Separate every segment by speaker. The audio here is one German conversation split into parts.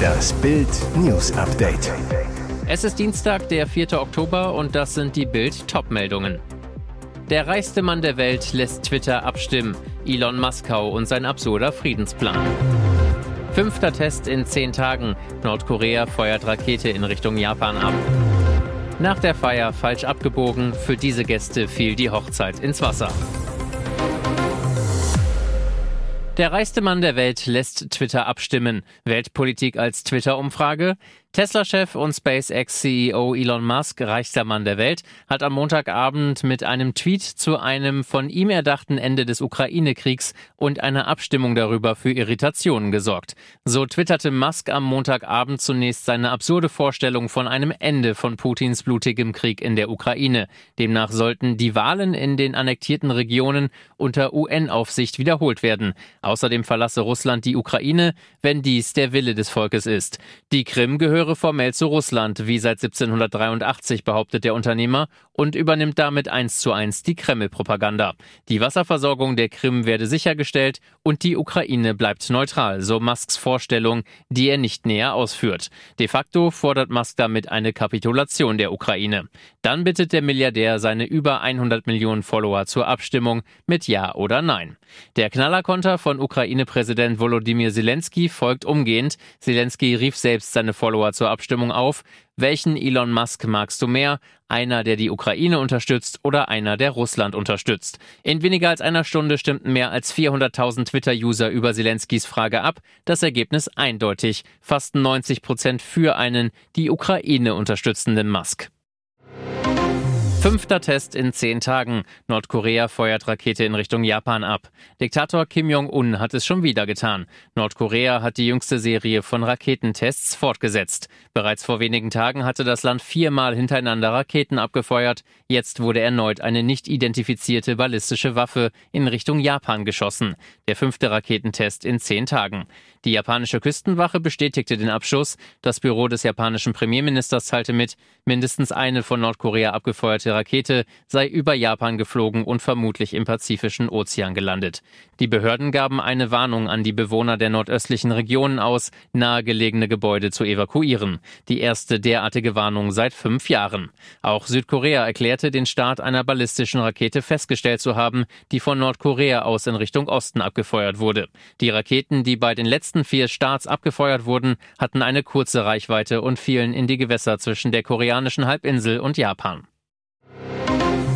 Speaker 1: Das Bild News Update.
Speaker 2: Es ist Dienstag, der 4. Oktober und das sind die Bild Topmeldungen. Der reichste Mann der Welt lässt Twitter abstimmen. Elon Muskau und sein absurder Friedensplan. Fünfter Test in zehn Tagen. Nordkorea feuert Rakete in Richtung Japan ab. Nach der Feier falsch abgebogen. Für diese Gäste fiel die Hochzeit ins Wasser. Der reichste Mann der Welt lässt Twitter abstimmen. Weltpolitik als Twitter-Umfrage. Tesla-Chef und SpaceX-CEO Elon Musk, reichster Mann der Welt, hat am Montagabend mit einem Tweet zu einem von ihm erdachten Ende des Ukraine-Kriegs und einer Abstimmung darüber für Irritationen gesorgt. So twitterte Musk am Montagabend zunächst seine absurde Vorstellung von einem Ende von Putins blutigem Krieg in der Ukraine. Demnach sollten die Wahlen in den annektierten Regionen unter UN-Aufsicht wiederholt werden. Außerdem verlasse Russland die Ukraine, wenn dies der Wille des Volkes ist. Die Krim gehört gehöre formell zu Russland, wie seit 1783 behauptet der Unternehmer, und übernimmt damit eins zu eins die Kreml-Propaganda. Die Wasserversorgung der Krim werde sichergestellt und die Ukraine bleibt neutral, so Musks Vorstellung, die er nicht näher ausführt. De facto fordert Musk damit eine Kapitulation der Ukraine. Dann bittet der Milliardär seine über 100 Millionen Follower zur Abstimmung mit Ja oder Nein. Der Knallerkonter von Ukraine-Präsident Volodymyr Zelensky folgt umgehend. Zelensky rief selbst seine Follower zur Abstimmung auf. Welchen Elon Musk magst du mehr? Einer, der die Ukraine unterstützt oder einer, der Russland unterstützt? In weniger als einer Stunde stimmten mehr als 400.000 Twitter-User über Zelenskys Frage ab. Das Ergebnis eindeutig. Fast 90 Prozent für einen die Ukraine unterstützenden Musk. Fünfter Test in zehn Tagen. Nordkorea feuert Rakete in Richtung Japan ab. Diktator Kim Jong-un hat es schon wieder getan. Nordkorea hat die jüngste Serie von Raketentests fortgesetzt. Bereits vor wenigen Tagen hatte das Land viermal hintereinander Raketen abgefeuert. Jetzt wurde erneut eine nicht identifizierte ballistische Waffe in Richtung Japan geschossen. Der fünfte Raketentest in zehn Tagen. Die japanische Küstenwache bestätigte den Abschuss. Das Büro des japanischen Premierministers teilte mit, mindestens eine von Nordkorea abgefeuerte Rakete sei über Japan geflogen und vermutlich im Pazifischen Ozean gelandet. Die Behörden gaben eine Warnung an die Bewohner der nordöstlichen Regionen aus, nahegelegene Gebäude zu evakuieren. Die erste derartige Warnung seit fünf Jahren. Auch Südkorea erklärte, den Start einer ballistischen Rakete festgestellt zu haben, die von Nordkorea aus in Richtung Osten abgefeuert wurde. Die Raketen, die bei den letzten vier Starts abgefeuert wurden, hatten eine kurze Reichweite und fielen in die Gewässer zwischen der koreanischen Halbinsel und Japan.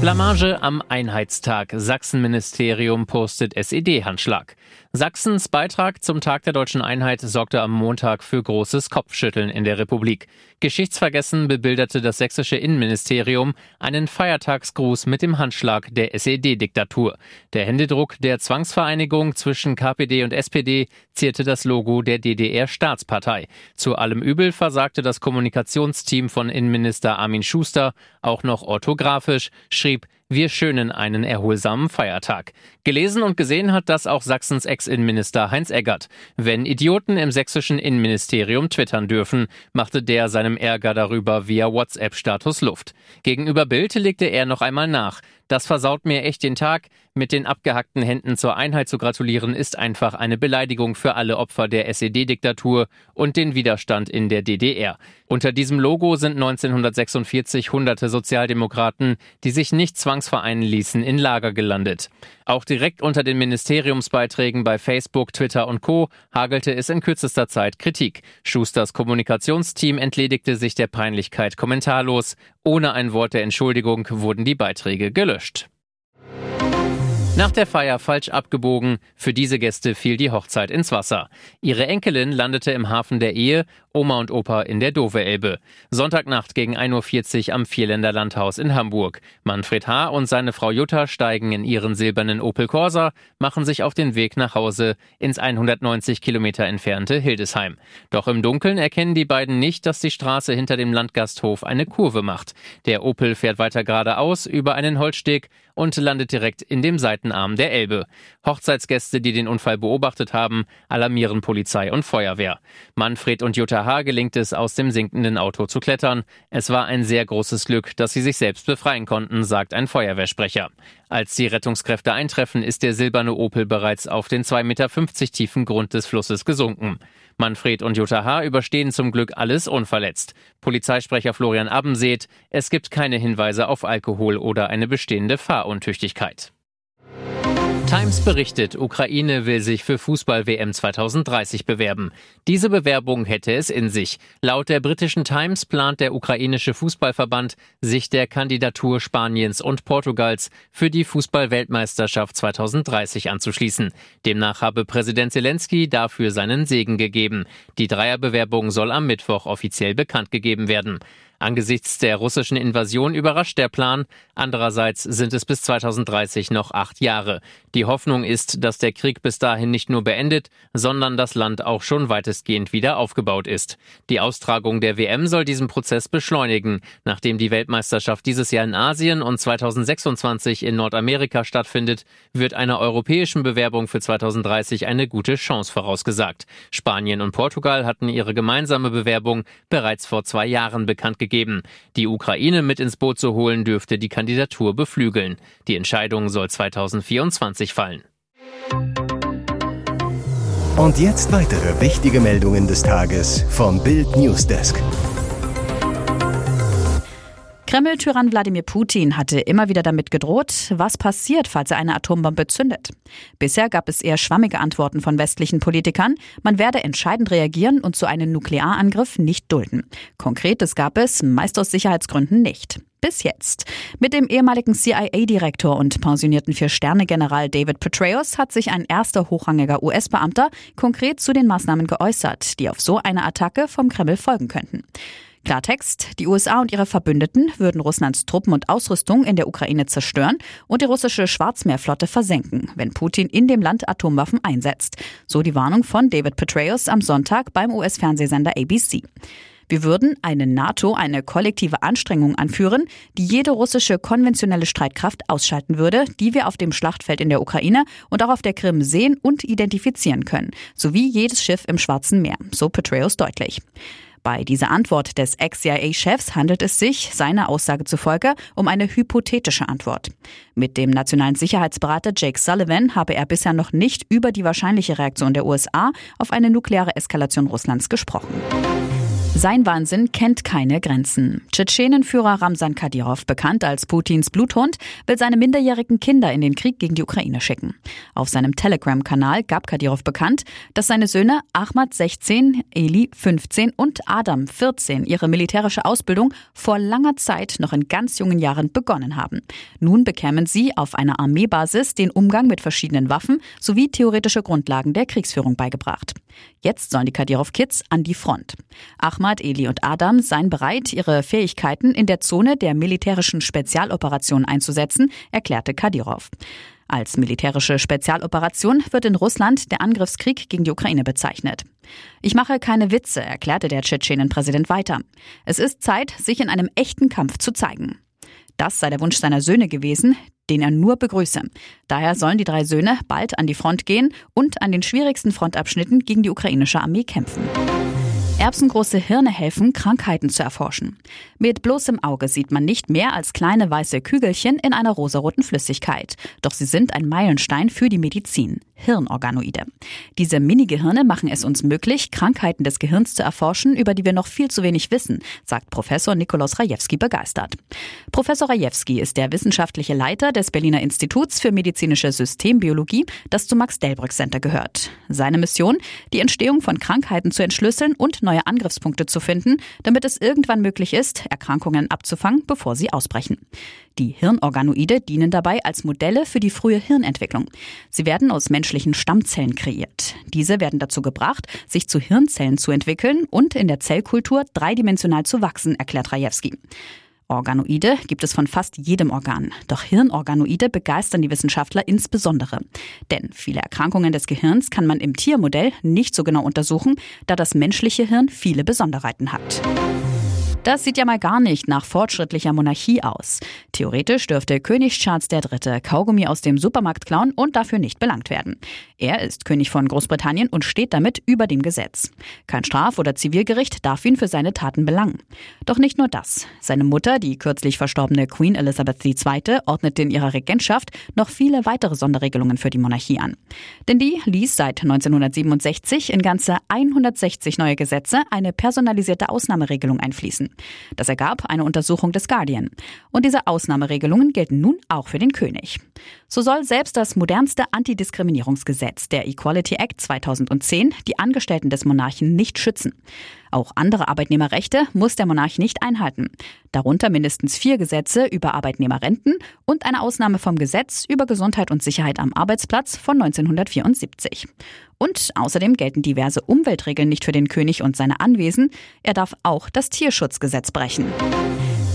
Speaker 2: Blamage am Einheitstag. Sachsenministerium postet SED-Handschlag. Sachsens Beitrag zum Tag der deutschen Einheit sorgte am Montag für großes Kopfschütteln in der Republik. Geschichtsvergessen bebilderte das sächsische Innenministerium einen Feiertagsgruß mit dem Handschlag der SED-Diktatur. Der Händedruck der Zwangsvereinigung zwischen KPD und SPD zierte das Logo der DDR-Staatspartei. Zu allem Übel versagte das Kommunikationsteam von Innenminister Armin Schuster auch noch orthografisch, schrieb wir schönen einen erholsamen Feiertag. Gelesen und gesehen hat das auch Sachsens Ex-Innenminister Heinz Eggert. Wenn Idioten im sächsischen Innenministerium twittern dürfen, machte der seinem Ärger darüber via WhatsApp-Status Luft. Gegenüber Bild legte er noch einmal nach. Das versaut mir echt den Tag. Mit den abgehackten Händen zur Einheit zu gratulieren ist einfach eine Beleidigung für alle Opfer der SED-Diktatur und den Widerstand in der DDR. Unter diesem Logo sind 1946 hunderte Sozialdemokraten, die sich nicht zwangsvereinen ließen, in Lager gelandet. Auch direkt unter den Ministeriumsbeiträgen bei Facebook, Twitter und Co. hagelte es in kürzester Zeit Kritik. Schusters Kommunikationsteam entledigte sich der Peinlichkeit kommentarlos. Ohne ein Wort der Entschuldigung wurden die Beiträge gelöscht. Nach der Feier falsch abgebogen, für diese Gäste fiel die Hochzeit ins Wasser. Ihre Enkelin landete im Hafen der Ehe, Oma und Opa in der Dove-Elbe. Sonntagnacht gegen 1.40 Uhr am Vierländer Landhaus in Hamburg. Manfred H. und seine Frau Jutta steigen in ihren silbernen Opel Corsa, machen sich auf den Weg nach Hause ins 190 Kilometer entfernte Hildesheim. Doch im Dunkeln erkennen die beiden nicht, dass die Straße hinter dem Landgasthof eine Kurve macht. Der Opel fährt weiter geradeaus über einen Holzsteg und landet direkt in dem Seitenarm der Elbe. Hochzeitsgäste, die den Unfall beobachtet haben, alarmieren Polizei und Feuerwehr. Manfred und Jutta H. gelingt es, aus dem sinkenden Auto zu klettern. Es war ein sehr großes Glück, dass sie sich selbst befreien konnten, sagt ein Feuerwehrsprecher. Als die Rettungskräfte eintreffen, ist der silberne Opel bereits auf den 2,50 Meter tiefen Grund des Flusses gesunken. Manfred und Jutta H. überstehen zum Glück alles unverletzt. Polizeisprecher Florian Abbenseht, es gibt keine Hinweise auf Alkohol oder eine bestehende Fahruntüchtigkeit. Times berichtet, Ukraine will sich für Fußball-WM 2030 bewerben. Diese Bewerbung hätte es in sich. Laut der britischen Times plant der ukrainische Fußballverband, sich der Kandidatur Spaniens und Portugals für die Fußball-Weltmeisterschaft 2030 anzuschließen. Demnach habe Präsident Zelensky dafür seinen Segen gegeben. Die Dreierbewerbung soll am Mittwoch offiziell bekannt gegeben werden. Angesichts der russischen Invasion überrascht der Plan. Andererseits sind es bis 2030 noch acht Jahre. Die Hoffnung ist, dass der Krieg bis dahin nicht nur beendet, sondern das Land auch schon weitestgehend wieder aufgebaut ist. Die Austragung der WM soll diesen Prozess beschleunigen. Nachdem die Weltmeisterschaft dieses Jahr in Asien und 2026 in Nordamerika stattfindet, wird einer europäischen Bewerbung für 2030 eine gute Chance vorausgesagt. Spanien und Portugal hatten ihre gemeinsame Bewerbung bereits vor zwei Jahren bekannt gegeben. Die Ukraine mit ins Boot zu holen, dürfte die Kandidatur beflügeln. Die Entscheidung soll 2024 fallen.
Speaker 1: Und jetzt weitere wichtige Meldungen des Tages vom Bild Newsdesk.
Speaker 3: Kreml-Tyrann Wladimir Putin hatte immer wieder damit gedroht, was passiert, falls er eine Atombombe zündet. Bisher gab es eher schwammige Antworten von westlichen Politikern. Man werde entscheidend reagieren und so einen Nuklearangriff nicht dulden. Konkretes gab es, meist aus Sicherheitsgründen nicht. Bis jetzt. Mit dem ehemaligen CIA-Direktor und pensionierten Vier-Sterne-General David Petraeus hat sich ein erster hochrangiger US-Beamter konkret zu den Maßnahmen geäußert, die auf so eine Attacke vom Kreml folgen könnten. Klartext, die USA und ihre Verbündeten würden Russlands Truppen und Ausrüstung in der Ukraine zerstören und die russische Schwarzmeerflotte versenken, wenn Putin in dem Land Atomwaffen einsetzt. So die Warnung von David Petraeus am Sonntag beim US-Fernsehsender ABC. Wir würden eine NATO, eine kollektive Anstrengung anführen, die jede russische konventionelle Streitkraft ausschalten würde, die wir auf dem Schlachtfeld in der Ukraine und auch auf der Krim sehen und identifizieren können, sowie jedes Schiff im Schwarzen Meer, so Petraeus deutlich. Bei dieser Antwort des Ex-CIA-Chefs handelt es sich, seiner Aussage zufolge, um eine hypothetische Antwort. Mit dem nationalen Sicherheitsberater Jake Sullivan habe er bisher noch nicht über die wahrscheinliche Reaktion der USA auf eine nukleare Eskalation Russlands gesprochen. Sein Wahnsinn kennt keine Grenzen. Tschetschenenführer Ramsan Kadyrov, bekannt als Putins Bluthund, will seine minderjährigen Kinder in den Krieg gegen die Ukraine schicken. Auf seinem Telegram-Kanal gab Kadyrov bekannt, dass seine Söhne Ahmad 16, Eli 15 und Adam 14 ihre militärische Ausbildung vor langer Zeit noch in ganz jungen Jahren begonnen haben. Nun bekämen sie auf einer Armeebasis den Umgang mit verschiedenen Waffen sowie theoretische Grundlagen der Kriegsführung beigebracht. Jetzt sollen die Kadyrov-Kids an die Front. Ahmad, Eli und Adam seien bereit, ihre Fähigkeiten in der Zone der militärischen Spezialoperation einzusetzen, erklärte Kadyrov. Als militärische Spezialoperation wird in Russland der Angriffskrieg gegen die Ukraine bezeichnet. Ich mache keine Witze, erklärte der Tschetschenen-Präsident weiter. Es ist Zeit, sich in einem echten Kampf zu zeigen. Das sei der Wunsch seiner Söhne gewesen, den er nur begrüße. Daher sollen die drei Söhne bald an die Front gehen und an den schwierigsten Frontabschnitten gegen die ukrainische Armee kämpfen. Erbsengroße Hirne helfen, Krankheiten zu erforschen. Mit bloßem Auge sieht man nicht mehr als kleine weiße Kügelchen in einer rosaroten Flüssigkeit. Doch sie sind ein Meilenstein für die Medizin. Hirnorganoide. Diese Mini-Gehirne machen es uns möglich, Krankheiten des Gehirns zu erforschen, über die wir noch viel zu wenig wissen, sagt Professor Nikolaus Rajewski begeistert. Professor Rajewski ist der wissenschaftliche Leiter des Berliner Instituts für medizinische Systembiologie, das zum Max-Delbrück Center gehört. Seine Mission, die Entstehung von Krankheiten zu entschlüsseln und neue Angriffspunkte zu finden, damit es irgendwann möglich ist, Erkrankungen abzufangen, bevor sie ausbrechen. Die Hirnorganoide dienen dabei als Modelle für die frühe Hirnentwicklung. Sie werden aus menschlichen Stammzellen kreiert. Diese werden dazu gebracht, sich zu Hirnzellen zu entwickeln und in der Zellkultur dreidimensional zu wachsen, erklärt Rajewski. Organoide gibt es von fast jedem Organ. Doch Hirnorganoide begeistern die Wissenschaftler insbesondere. Denn viele Erkrankungen des Gehirns kann man im Tiermodell nicht so genau untersuchen, da das menschliche Hirn viele Besonderheiten hat. Das sieht ja mal gar nicht nach fortschrittlicher Monarchie aus. Theoretisch dürfte König Charles III. Kaugummi aus dem Supermarkt klauen und dafür nicht belangt werden. Er ist König von Großbritannien und steht damit über dem Gesetz. Kein Straf- oder Zivilgericht darf ihn für seine Taten belangen. Doch nicht nur das. Seine Mutter, die kürzlich verstorbene Queen Elizabeth II., ordnete in ihrer Regentschaft noch viele weitere Sonderregelungen für die Monarchie an. Denn die ließ seit 1967 in ganze 160 neue Gesetze eine personalisierte Ausnahmeregelung einfließen. Das ergab eine Untersuchung des Guardian. Und diese Ausnahmeregelungen gelten nun auch für den König. So soll selbst das modernste Antidiskriminierungsgesetz, der Equality Act 2010, die Angestellten des Monarchen nicht schützen. Auch andere Arbeitnehmerrechte muss der Monarch nicht einhalten. Darunter mindestens vier Gesetze über Arbeitnehmerrenten und eine Ausnahme vom Gesetz über Gesundheit und Sicherheit am Arbeitsplatz von 1974. Und außerdem gelten diverse Umweltregeln nicht für den König und seine Anwesen. Er darf auch das Tierschutzgesetz brechen.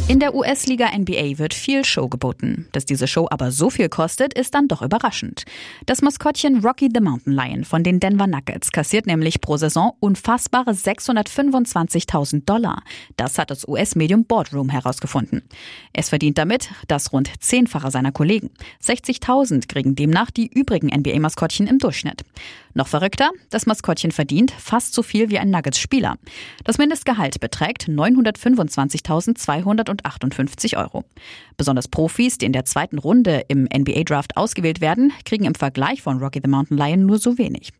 Speaker 3: In der US-Liga NBA wird viel Show geboten. Dass diese Show aber so viel kostet, ist dann doch überraschend. Das Maskottchen Rocky the Mountain Lion von den Denver Nuggets kassiert nämlich pro Saison unfassbare 625.000 Dollar. Das hat das US-Medium Boardroom herausgefunden. Es verdient damit das rund zehnfache seiner Kollegen. 60.000 kriegen demnach die übrigen NBA-Maskottchen im Durchschnitt. Noch verrückter, das Maskottchen verdient fast so viel wie ein Nuggets-Spieler. Das Mindestgehalt beträgt 925.258 Euro. Besonders Profis, die in der zweiten Runde im NBA-Draft ausgewählt werden, kriegen im Vergleich von Rocky the Mountain Lion nur so wenig.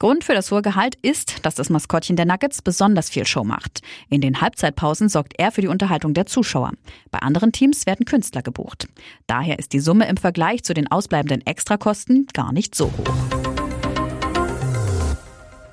Speaker 3: Grund für das hohe Gehalt ist, dass das Maskottchen der Nuggets besonders viel Show macht. In den Halbzeitpausen sorgt er für die Unterhaltung der Zuschauer. Bei anderen Teams werden Künstler gebucht. Daher ist die Summe im Vergleich zu den ausbleibenden Extrakosten gar nicht so hoch.